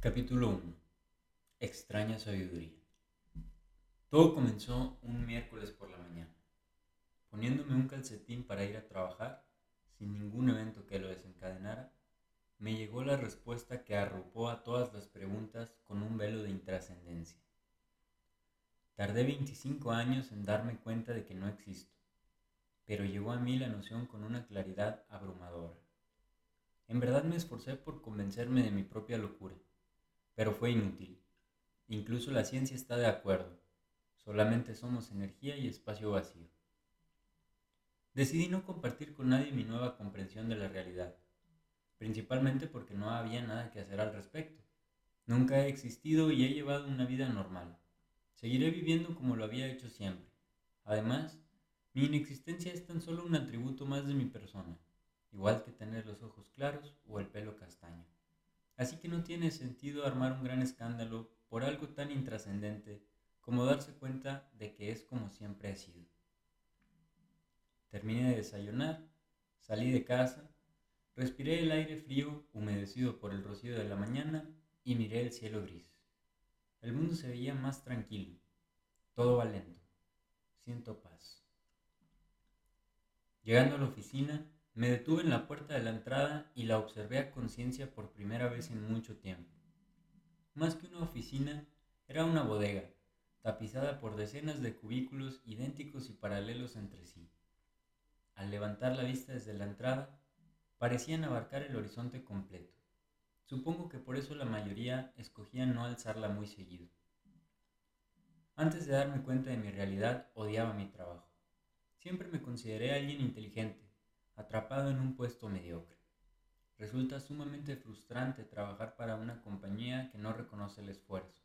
Capítulo 1. Extraña sabiduría. Todo comenzó un miércoles por la mañana. Poniéndome un calcetín para ir a trabajar, sin ningún evento que lo desencadenara, me llegó la respuesta que arropó a todas las preguntas con un velo de intrascendencia. Tardé 25 años en darme cuenta de que no existo, pero llegó a mí la noción con una claridad abrumadora. En verdad me esforcé por convencerme de mi propia locura, pero fue inútil. Incluso la ciencia está de acuerdo. Solamente somos energía y espacio vacío. Decidí no compartir con nadie mi nueva comprensión de la realidad, principalmente porque no había nada que hacer al respecto. Nunca he existido y he llevado una vida normal. Seguiré viviendo como lo había hecho siempre. Además, mi inexistencia es tan solo un atributo más de mi persona, igual que tener los ojos claros o el pelo castaño. Así que no tiene sentido armar un gran escándalo por algo tan intrascendente como darse cuenta de que es como siempre ha sido. Terminé de desayunar, salí de casa, respiré el aire frío humedecido por el rocío de la mañana y miré el cielo gris. El mundo se veía más tranquilo, todo va lento, siento paz. Llegando a la oficina, me detuve en la puerta de la entrada y la observé a conciencia por primera vez en mucho tiempo. Más que una oficina, era una bodega, tapizada por decenas de cubículos idénticos y paralelos entre sí. Al levantar la vista desde la entrada, parecían abarcar el horizonte completo. Supongo que por eso la mayoría escogía no alzarla muy seguido. Antes de darme cuenta de mi realidad, odiaba mi trabajo. Siempre me consideré alguien inteligente, atrapado en un puesto mediocre. Resulta sumamente frustrante trabajar para una compañía que no reconoce el esfuerzo,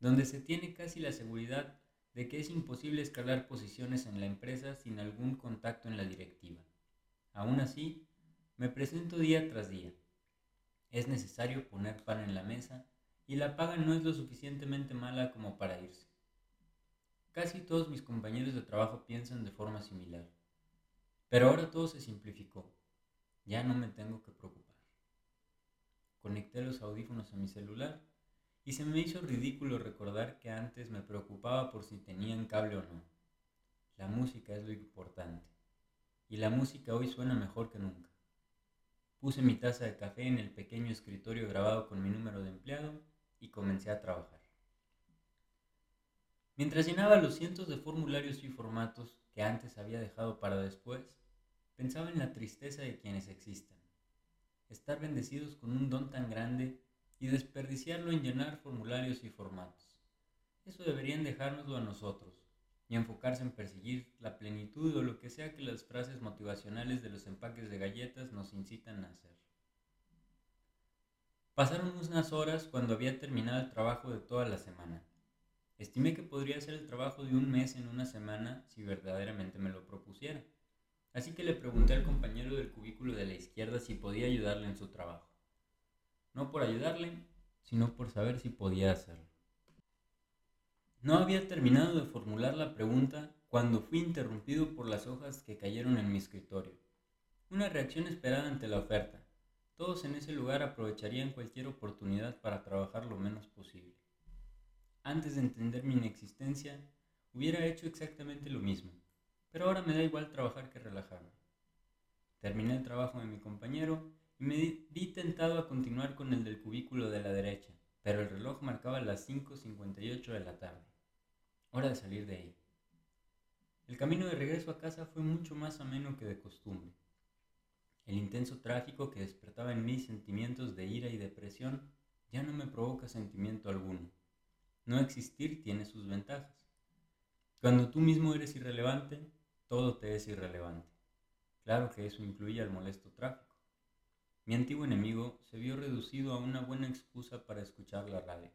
donde se tiene casi la seguridad de que es imposible escalar posiciones en la empresa sin algún contacto en la directiva. Aún así, me presento día tras día. Es necesario poner pan en la mesa y la paga no es lo suficientemente mala como para irse. Casi todos mis compañeros de trabajo piensan de forma similar. Pero ahora todo se simplificó. Ya no me tengo que preocupar. Conecté los audífonos a mi celular y se me hizo ridículo recordar que antes me preocupaba por si tenían cable o no. La música es lo importante. Y la música hoy suena mejor que nunca. Puse mi taza de café en el pequeño escritorio grabado con mi número de empleado y comencé a trabajar. Mientras llenaba los cientos de formularios y formatos que antes había dejado para después, pensaba en la tristeza de quienes existan. Estar bendecidos con un don tan grande y desperdiciarlo en llenar formularios y formatos. Eso deberían dejárnoslo a nosotros y enfocarse en perseguir la plenitud o lo que sea que las frases motivacionales de los empaques de galletas nos incitan a hacer. Pasaron unas horas cuando había terminado el trabajo de toda la semana. Estimé que podría ser el trabajo de un mes en una semana si verdaderamente me lo propusiera. Así que le pregunté al compañero del cubículo de la izquierda si podía ayudarle en su trabajo. No por ayudarle, sino por saber si podía hacerlo. No había terminado de formular la pregunta cuando fui interrumpido por las hojas que cayeron en mi escritorio. Una reacción esperada ante la oferta. Todos en ese lugar aprovecharían cualquier oportunidad para trabajar lo menos posible antes de entender mi inexistencia, hubiera hecho exactamente lo mismo, pero ahora me da igual trabajar que relajarme. Terminé el trabajo de mi compañero y me vi tentado a continuar con el del cubículo de la derecha, pero el reloj marcaba las 5.58 de la tarde. Hora de salir de ahí. El camino de regreso a casa fue mucho más ameno que de costumbre. El intenso tráfico que despertaba en mí sentimientos de ira y depresión ya no me provoca sentimiento alguno. No existir tiene sus ventajas. Cuando tú mismo eres irrelevante, todo te es irrelevante. Claro que eso incluye al molesto tráfico. Mi antiguo enemigo se vio reducido a una buena excusa para escuchar la radio.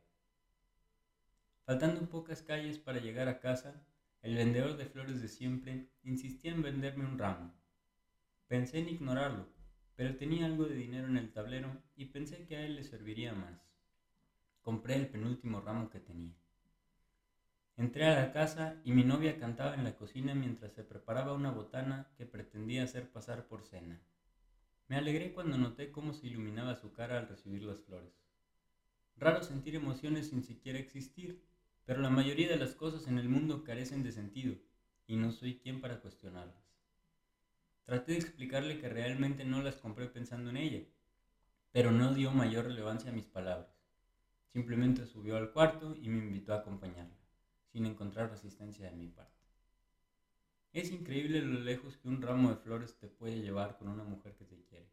Faltando pocas calles para llegar a casa, el vendedor de flores de siempre insistía en venderme un ramo. Pensé en ignorarlo, pero tenía algo de dinero en el tablero y pensé que a él le serviría más. Compré el penúltimo ramo que tenía. Entré a la casa y mi novia cantaba en la cocina mientras se preparaba una botana que pretendía hacer pasar por cena. Me alegré cuando noté cómo se iluminaba su cara al recibir las flores. Raro sentir emociones sin siquiera existir, pero la mayoría de las cosas en el mundo carecen de sentido, y no soy quien para cuestionarlas. Traté de explicarle que realmente no las compré pensando en ella, pero no dio mayor relevancia a mis palabras. Simplemente subió al cuarto y me invitó a acompañarla, sin encontrar resistencia de mi parte. Es increíble lo lejos que un ramo de flores te puede llevar con una mujer que te quiere.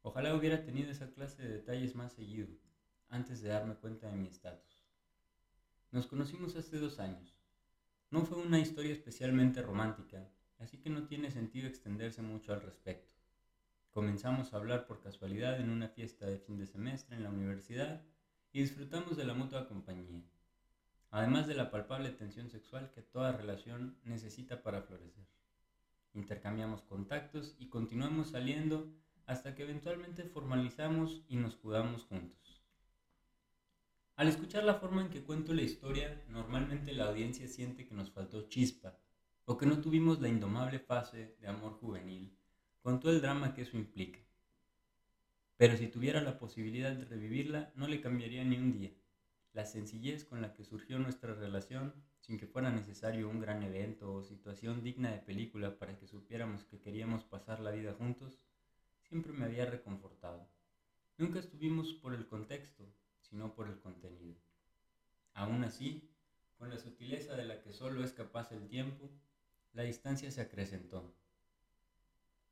Ojalá hubiera tenido esa clase de detalles más seguido, antes de darme cuenta de mi estatus. Nos conocimos hace dos años. No fue una historia especialmente romántica, así que no tiene sentido extenderse mucho al respecto. Comenzamos a hablar por casualidad en una fiesta de fin de semestre en la universidad y disfrutamos de la mutua compañía, además de la palpable tensión sexual que toda relación necesita para florecer. Intercambiamos contactos y continuamos saliendo hasta que eventualmente formalizamos y nos jugamos juntos. Al escuchar la forma en que cuento la historia, normalmente la audiencia siente que nos faltó chispa o que no tuvimos la indomable fase de amor juvenil, con todo el drama que eso implica. Pero si tuviera la posibilidad de revivirla, no le cambiaría ni un día. La sencillez con la que surgió nuestra relación, sin que fuera necesario un gran evento o situación digna de película para que supiéramos que queríamos pasar la vida juntos, siempre me había reconfortado. Nunca estuvimos por el contexto, sino por el contenido. Aún así, con la sutileza de la que solo es capaz el tiempo, la distancia se acrecentó,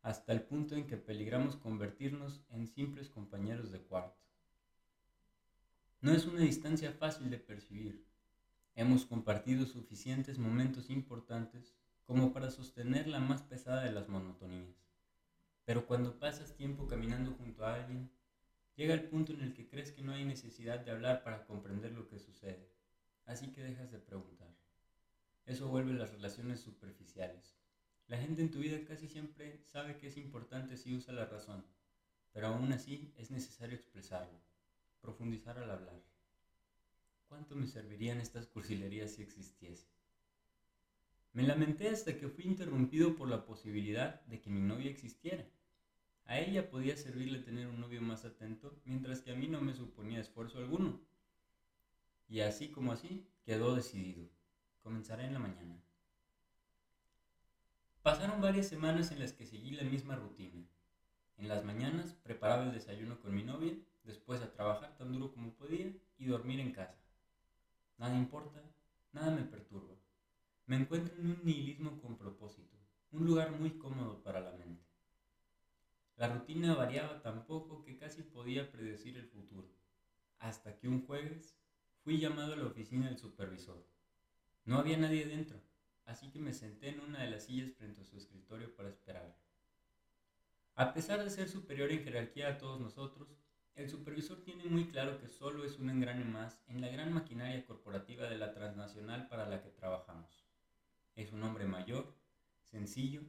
hasta el punto en que peligramos convertirnos en simples compañeros de cuarto. No es una distancia fácil de percibir. Hemos compartido suficientes momentos importantes como para sostener la más pesada de las monotonías. Pero cuando pasas tiempo caminando junto a alguien, llega el punto en el que crees que no hay necesidad de hablar para comprender lo que sucede, así que dejas de preguntar. Eso vuelve las relaciones superficiales. La gente en tu vida casi siempre sabe que es importante si usa la razón, pero aún así es necesario expresarlo, profundizar al hablar. ¿Cuánto me servirían estas cursilerías si existiese? Me lamenté hasta que fui interrumpido por la posibilidad de que mi novia existiera. A ella podía servirle tener un novio más atento, mientras que a mí no me suponía esfuerzo alguno. Y así como así, quedó decidido. Comenzaré en la mañana. Pasaron varias semanas en las que seguí la misma rutina. En las mañanas preparaba el desayuno con mi novia, después a trabajar tan duro como podía y dormir en casa. Nada importa, nada me perturba. Me encuentro en un nihilismo con propósito, un lugar muy cómodo para la mente. La rutina variaba tan poco que casi podía predecir el futuro, hasta que un jueves fui llamado a la oficina del supervisor. No había nadie dentro, así que me senté en una de las sillas frente a su escritorio para esperar. A pesar de ser superior en jerarquía a todos nosotros, el supervisor tiene muy claro que solo es un engrane más en la gran maquinaria corporativa de la transnacional para la que trabajamos. Es un hombre mayor, sencillo,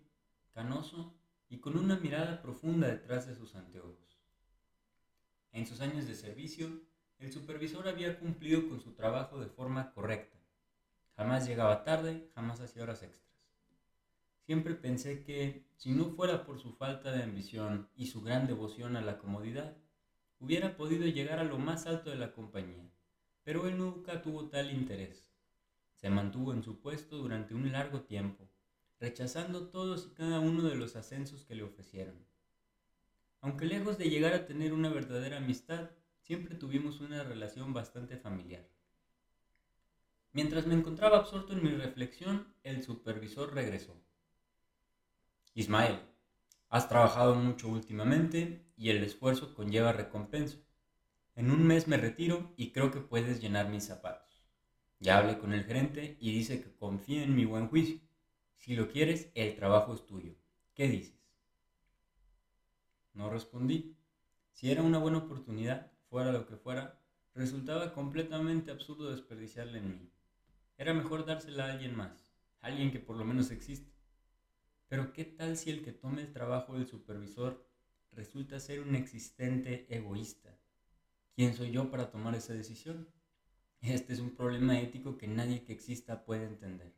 canoso y con una mirada profunda detrás de sus anteojos. En sus años de servicio, el supervisor había cumplido con su trabajo de forma correcta Jamás llegaba tarde, jamás hacía horas extras. Siempre pensé que, si no fuera por su falta de ambición y su gran devoción a la comodidad, hubiera podido llegar a lo más alto de la compañía, pero él nunca tuvo tal interés. Se mantuvo en su puesto durante un largo tiempo, rechazando todos y cada uno de los ascensos que le ofrecieron. Aunque lejos de llegar a tener una verdadera amistad, siempre tuvimos una relación bastante familiar. Mientras me encontraba absorto en mi reflexión, el supervisor regresó. Ismael, has trabajado mucho últimamente y el esfuerzo conlleva recompensa. En un mes me retiro y creo que puedes llenar mis zapatos. Ya hablé con el gerente y dice que confía en mi buen juicio. Si lo quieres, el trabajo es tuyo. ¿Qué dices? No respondí. Si era una buena oportunidad, fuera lo que fuera, resultaba completamente absurdo desperdiciarla en mí. Era mejor dársela a alguien más, alguien que por lo menos existe. Pero ¿qué tal si el que tome el trabajo del supervisor resulta ser un existente egoísta? ¿Quién soy yo para tomar esa decisión? Este es un problema ético que nadie que exista puede entender.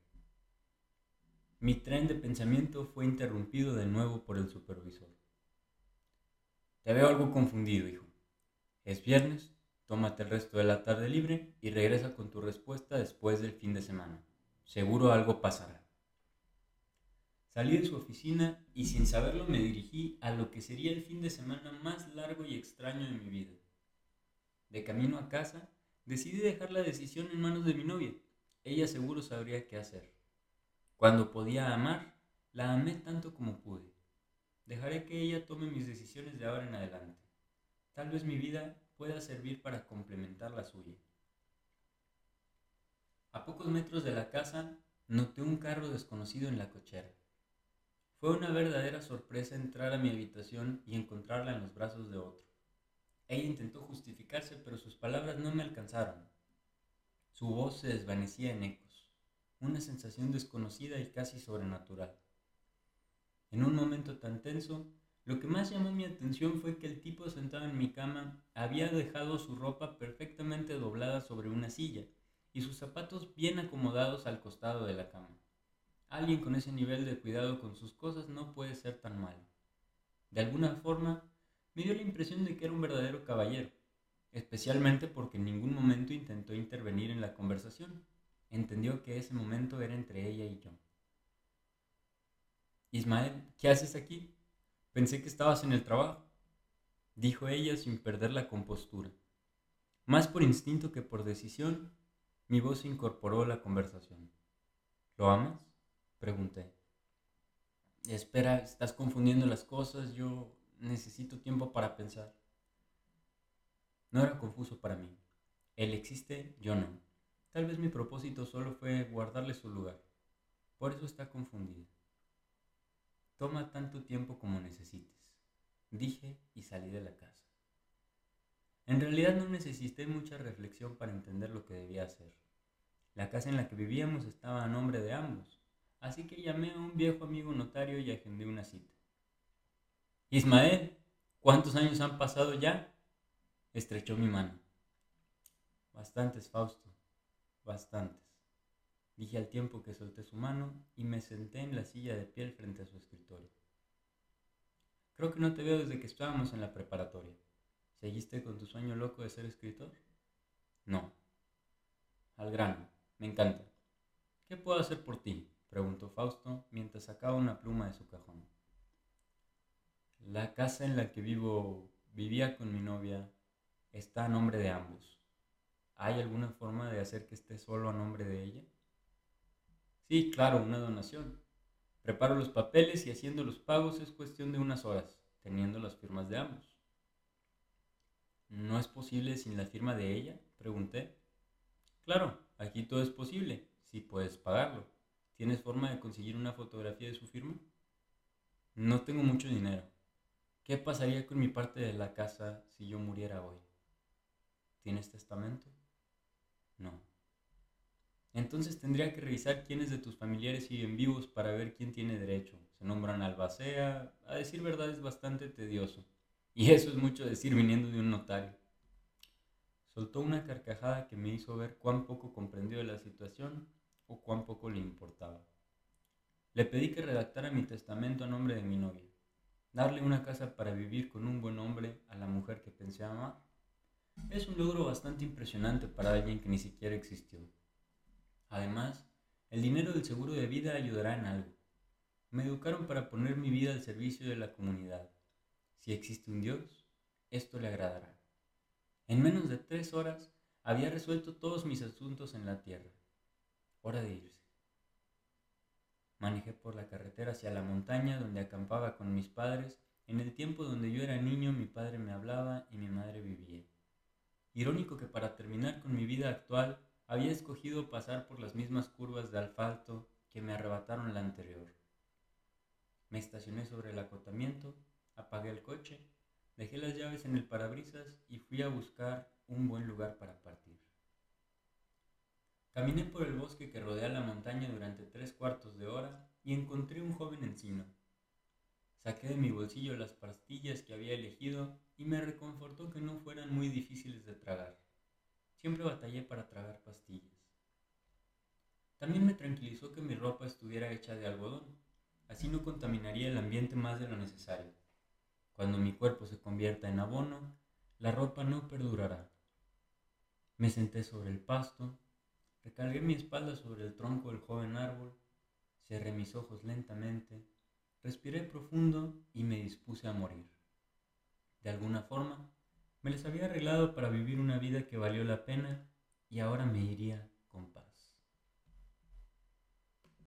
Mi tren de pensamiento fue interrumpido de nuevo por el supervisor. Te veo algo confundido, hijo. Es viernes, tómate el resto de la tarde libre y regresa con tu respuesta después del fin de semana. Seguro algo pasará. Salí de su oficina y sin saberlo me dirigí a lo que sería el fin de semana más largo y extraño de mi vida. De camino a casa, decidí dejar la decisión en manos de mi novia. Ella seguro sabría qué hacer. Cuando podía amar, la amé tanto como pude. Dejaré que ella tome mis decisiones de ahora en adelante. Tal vez mi vida pueda servir para complementar la suya. A pocos metros de la casa, noté un carro desconocido en la cochera. Fue una verdadera sorpresa entrar a mi habitación y encontrarla en los brazos de otro. Ella intentó justificarse, pero sus palabras no me alcanzaron. Su voz se desvanecía en ecos, una sensación desconocida y casi sobrenatural. En un momento tan tenso, lo que más llamó mi atención fue que el tipo sentado en mi cama había dejado su ropa perfectamente doblada sobre una silla y sus zapatos bien acomodados al costado de la cama. Alguien con ese nivel de cuidado con sus cosas no puede ser tan malo. De alguna forma, me dio la impresión de que era un verdadero caballero, especialmente porque en ningún momento intentó intervenir en la conversación. Entendió que ese momento era entre ella y yo. Ismael, ¿qué haces aquí? Pensé que estabas en el trabajo, dijo ella sin perder la compostura. Más por instinto que por decisión, mi voz incorporó la conversación. ¿Lo amas? Pregunté. Espera, estás confundiendo las cosas, yo necesito tiempo para pensar. No era confuso para mí. Él existe, yo no. Tal vez mi propósito solo fue guardarle su lugar. Por eso está confundida. Toma tanto tiempo como necesites, dije y salí de la casa. En realidad no necesité mucha reflexión para entender lo que debía hacer. La casa en la que vivíamos estaba a nombre de ambos, así que llamé a un viejo amigo notario y agendé una cita. Ismael, ¿cuántos años han pasado ya? Estrechó mi mano. Bastantes, Fausto, bastantes. Dije al tiempo que solté su mano y me senté en la silla de piel frente a su escritorio. Creo que no te veo desde que estábamos en la preparatoria. ¿Seguiste con tu sueño loco de ser escritor? No. Al grano, me encanta. ¿Qué puedo hacer por ti? preguntó Fausto mientras sacaba una pluma de su cajón. La casa en la que vivo, vivía con mi novia, está a nombre de ambos. ¿Hay alguna forma de hacer que esté solo a nombre de ella? Sí, claro, una donación. Preparo los papeles y haciendo los pagos es cuestión de unas horas, teniendo las firmas de ambos. ¿No es posible sin la firma de ella? Pregunté. Claro, aquí todo es posible, si puedes pagarlo. ¿Tienes forma de conseguir una fotografía de su firma? No tengo mucho dinero. ¿Qué pasaría con mi parte de la casa si yo muriera hoy? ¿Tienes testamento? No. Entonces tendría que revisar quiénes de tus familiares siguen vivos para ver quién tiene derecho. Se nombran albacea. A decir verdad es bastante tedioso. Y eso es mucho decir viniendo de un notario. Soltó una carcajada que me hizo ver cuán poco comprendió de la situación o cuán poco le importaba. Le pedí que redactara mi testamento a nombre de mi novia. Darle una casa para vivir con un buen hombre a la mujer que pensé amar. Es un logro bastante impresionante para alguien que ni siquiera existió. Además, el dinero del seguro de vida ayudará en algo. Me educaron para poner mi vida al servicio de la comunidad. Si existe un Dios, esto le agradará. En menos de tres horas había resuelto todos mis asuntos en la tierra. Hora de irse. Manejé por la carretera hacia la montaña donde acampaba con mis padres en el tiempo donde yo era niño mi padre me hablaba y mi madre vivía. Irónico que para terminar con mi vida actual había escogido pasar por las mismas curvas de asfalto que me arrebataron la anterior. Me estacioné sobre el acotamiento, apagué el coche, dejé las llaves en el parabrisas y fui a buscar un buen lugar para partir. Caminé por el bosque que rodea la montaña durante tres cuartos de hora y encontré un joven encino. Saqué de mi bolsillo las pastillas que había elegido y me reconfortó que no fueran muy difíciles de tragar. Siempre batallé para tragar pastillas. También me tranquilizó que mi ropa estuviera hecha de algodón, así no contaminaría el ambiente más de lo necesario. Cuando mi cuerpo se convierta en abono, la ropa no perdurará. Me senté sobre el pasto, recargué mi espalda sobre el tronco del joven árbol, cerré mis ojos lentamente, respiré profundo y me dispuse a morir. De alguna forma, me les había arreglado para vivir una vida que valió la pena y ahora me iría con paz.